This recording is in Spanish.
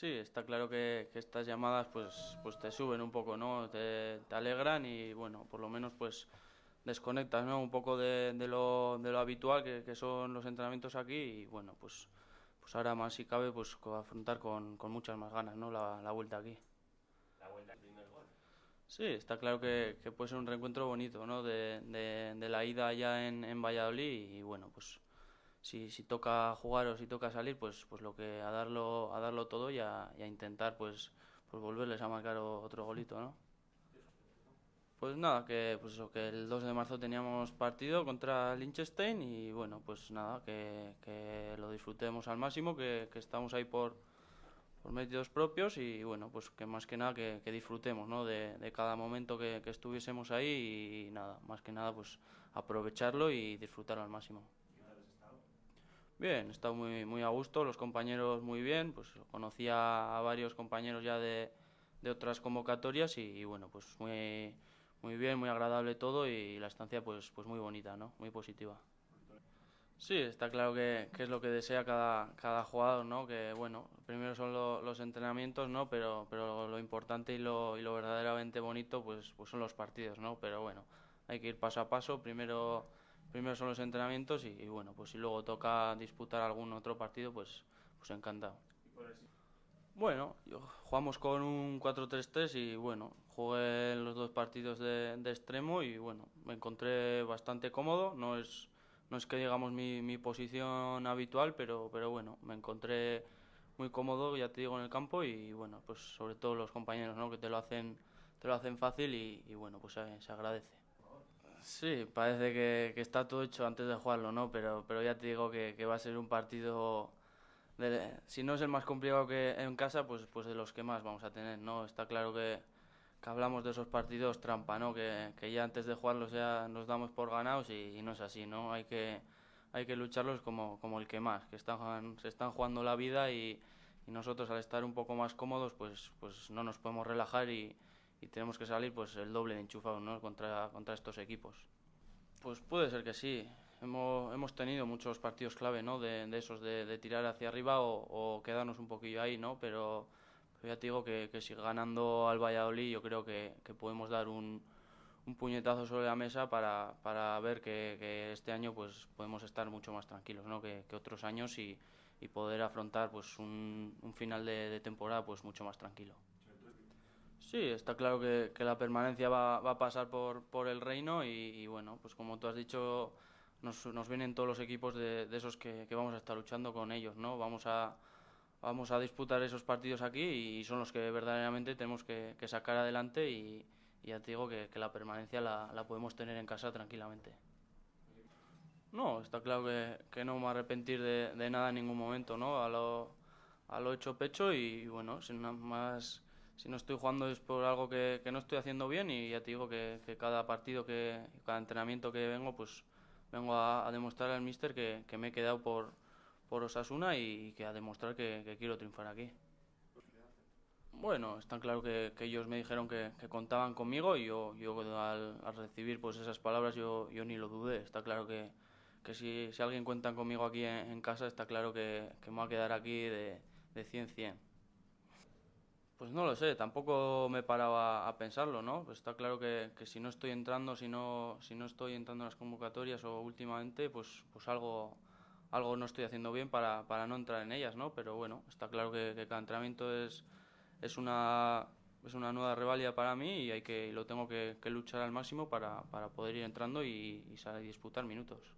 Sí, está claro que, que, estas llamadas pues, pues te suben un poco, ¿no? Te, te, alegran y bueno, por lo menos pues desconectas, ¿no? Un poco de, de lo, de lo habitual que, que, son los entrenamientos aquí y bueno, pues, pues ahora más si cabe pues afrontar con, con muchas más ganas, ¿no? La, la vuelta aquí. La vuelta al primer gol. Sí, está claro que, que puede ser un reencuentro bonito, ¿no? De, de, de la ida allá en, en Valladolid y bueno, pues si, si toca jugar o si toca salir, pues, pues lo que a darlo, a darlo todo y a, intentar pues, pues volverles a marcar otro golito, ¿no? Pues nada, que, pues eso, que el 2 de marzo teníamos partido contra Liechtenstein y bueno, pues nada, que, que lo disfrutemos al máximo, que, que estamos ahí por, por medios propios y bueno, pues que más que nada que, que disfrutemos ¿no? de, de, cada momento que, que estuviésemos ahí y nada, más que nada pues aprovecharlo y disfrutarlo al máximo. Bien, he estado muy, muy a gusto, los compañeros muy bien, pues conocía a varios compañeros ya de, de otras convocatorias y, bueno, pues muy, muy bien, muy agradable todo y la estancia pues, pues muy bonita, ¿no? Muy positiva. Sí, está claro que, que es lo que desea cada, cada jugador, ¿no? Que bueno, primero son lo, los entrenamientos, ¿no? Pero, pero lo importante y lo, y lo verdaderamente bonito pues, pues son los partidos, ¿no? Pero bueno, hay que ir paso a paso, primero primero son los entrenamientos y, bueno, pues si luego toca disputar algún otro partido, pues, pues encantado. Bueno, yo, jugamos con un 4-3-3 y bueno, jugué los dos partidos de, extremo y bueno, me encontré bastante cómodo, no es, no es que digamos mi, posición habitual, pero, pero bueno, me encontré muy cómodo, ya te digo, en el campo y bueno, pues sobre todo los compañeros, ¿no? Que te lo hacen, te lo hacen fácil y, bueno, pues se agradece. Sí, parece que, que, está todo hecho antes de jugarlo, ¿no? Pero, pero ya te digo que, va a ser un partido, de, si no es el más complicado que en casa, pues, pues de los que más vamos a tener, ¿no? Está claro que, que hablamos de esos partidos trampa, ¿no? Que, que ya antes de jugarlos ya nos damos por ganados y, y no es así, ¿no? Hay que, hay que lucharlos como, como el que más, que están, se están jugando la vida y, y nosotros al estar un poco más cómodos, pues, pues no nos podemos relajar y y tenemos que salir pues el doble de enchufados ¿no? contra, contra estos equipos. Pues puede ser que sí. Hemos, hemos tenido muchos partidos clave ¿no? de, de esos, de, de, tirar hacia arriba o, o, quedarnos un poquillo ahí, ¿no? pero, ya te digo que, que si ganando al Valladolid yo creo que, que podemos dar un, un puñetazo sobre la mesa para, para ver que, que, este año pues podemos estar mucho más tranquilos ¿no? que, que otros años y, y poder afrontar pues un, un final de, de temporada pues mucho más tranquilo. Sí, está claro que, la permanencia va, a pasar por, por el reino y, bueno, pues como tú has dicho, nos, nos vienen todos los equipos de, esos que, que, vamos a estar luchando con ellos, ¿no? Vamos a, vamos a disputar esos partidos aquí y son los que verdaderamente tenemos que, sacar adelante y, y, ya te digo que, la permanencia la, podemos tener en casa tranquilamente. No, está claro que, no me arrepentir de, nada en ningún momento, ¿no? A lo, a lo hecho pecho y, bueno, sin más si no estoy jugando es por algo que, que no estoy haciendo bien y ya te digo que, que, cada partido, que cada entrenamiento que vengo, pues vengo a, a demostrar al míster que, que, me he quedado por, por Osasuna y que a demostrar que, quiero triunfar aquí. Bueno, está claro que, ellos me dijeron que, contaban conmigo y yo, yo al, al recibir pues esas palabras yo, yo ni lo dudé. Está claro que, si, si alguien cuenta conmigo aquí en, en casa, está claro que, me va a quedar aquí de, de 100-100. Pues no lo sé, tampoco me paraba a pensarlo, ¿no? Pues está claro que, que, si no estoy entrando, si no, si no estoy entrando en las convocatorias o últimamente, pues, pues algo, algo no estoy haciendo bien para, para no entrar en ellas, ¿no? Pero bueno, está claro que, que cada entrenamiento es, es, una, es una nueva revalia para mí y, hay que, lo tengo que, que luchar al máximo para, para poder ir entrando y, y, y disputar minutos.